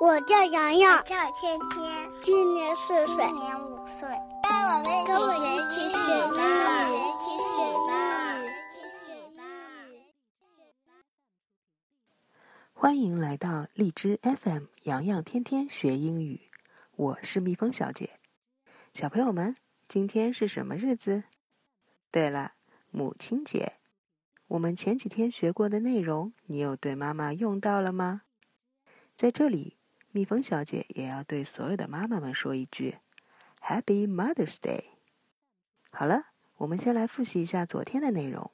我叫洋洋，叫天天，今年四岁，今年五岁。跟我们一起学英语，一起学英语，一起学英语。欢迎来到荔枝 FM，洋洋天天学英语。我是蜜蜂小姐。小朋友们，今天是什么日子？对了，母亲节。我们前几天学过的内容，你有对妈妈用到了吗？在这里。蜜蜂小姐也要对所有的妈妈们说一句：“Happy Mother's Day！” 好了，我们先来复习一下昨天的内容。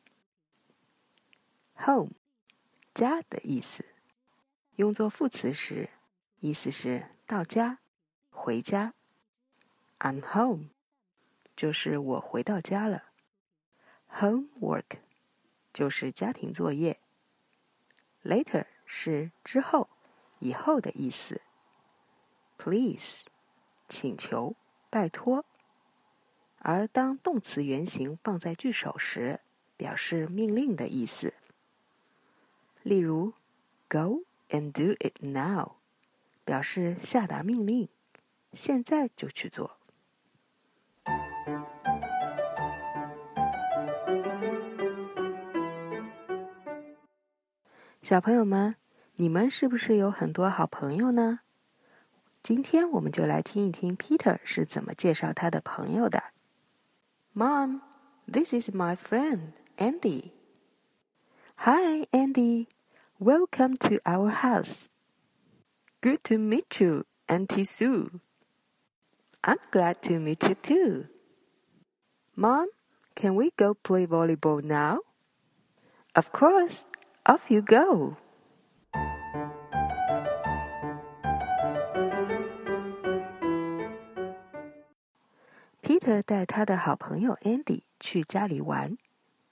Home，家的意思，用作副词时，意思是到家、回家。I'm home，就是我回到家了。Homework，就是家庭作业。Later 是之后、以后的意思。Please，请求、拜托。而当动词原形放在句首时，表示命令的意思。例如，Go and do it now，表示下达命令，现在就去做。小朋友们，你们是不是有很多好朋友呢？今天我们就来听一听 Peter 是怎么介绍他的朋友的。Mom, this is my friend Andy. Hi, Andy. Welcome to our house. Good to meet you, Auntie Sue. I'm glad to meet you too. Mom, can we go play volleyball now? Of course. Off you go. 带他的好朋友 Andy 去家里玩。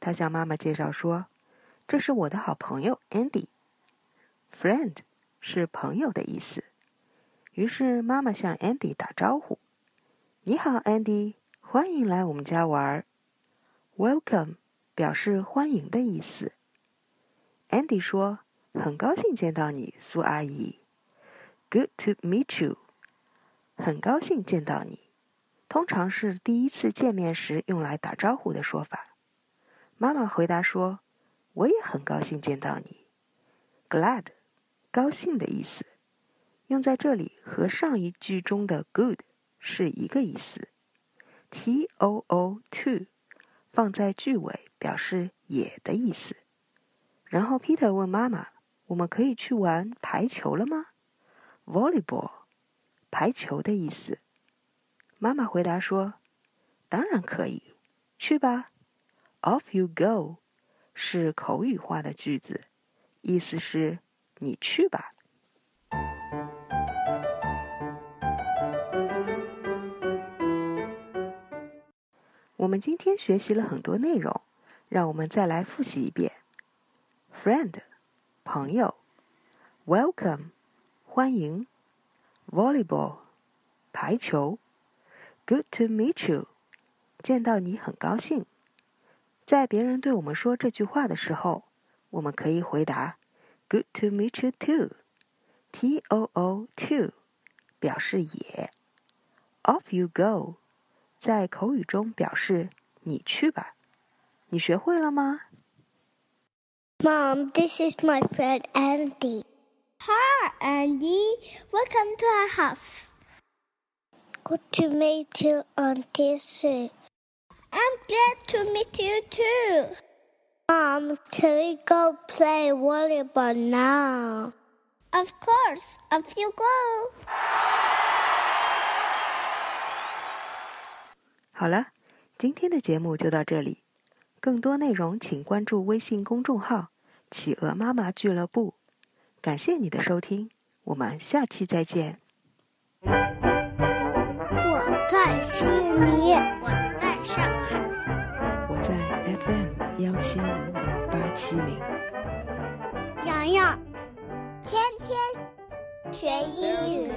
他向妈妈介绍说：“这是我的好朋友 Andy。”Friend 是朋友的意思。于是妈妈向 Andy 打招呼：“你好，Andy，欢迎来我们家玩。”Welcome 表示欢迎的意思。Andy 说：“很高兴见到你，苏阿姨。”Good to meet you，很高兴见到你。通常是第一次见面时用来打招呼的说法。妈妈回答说：“我也很高兴见到你。”Glad，高兴的意思，用在这里和上一句中的 good 是一个意思。T O O to 放在句尾表示也的意思。然后 Peter 问妈妈：“我们可以去玩排球了吗？”Volleyball，排球的意思。妈妈回答说：“当然可以，去吧。”Off you go，是口语化的句子，意思是你去吧。我们今天学习了很多内容，让我们再来复习一遍：friend，朋友；welcome，欢迎；volleyball，排球。Good to meet you，见到你很高兴。在别人对我们说这句话的时候，我们可以回答 Good to meet you too，T O O too，表示也。Off you go，在口语中表示你去吧。你学会了吗？Mom, this is my friend Andy. Hi, Andy. Welcome to our house. Good to meet you, Auntie Sue. I'm glad to meet you too. Mom, can we go play volleyball now? Of course. Off you go. 好了，今天的节目就到这里。更多内容请关注微信公众号“企鹅妈妈俱乐部”。感谢你的收听，我们下期再见。悉尼，我在上海，我在 FM 幺七五五八七零。洋洋，天天学英语。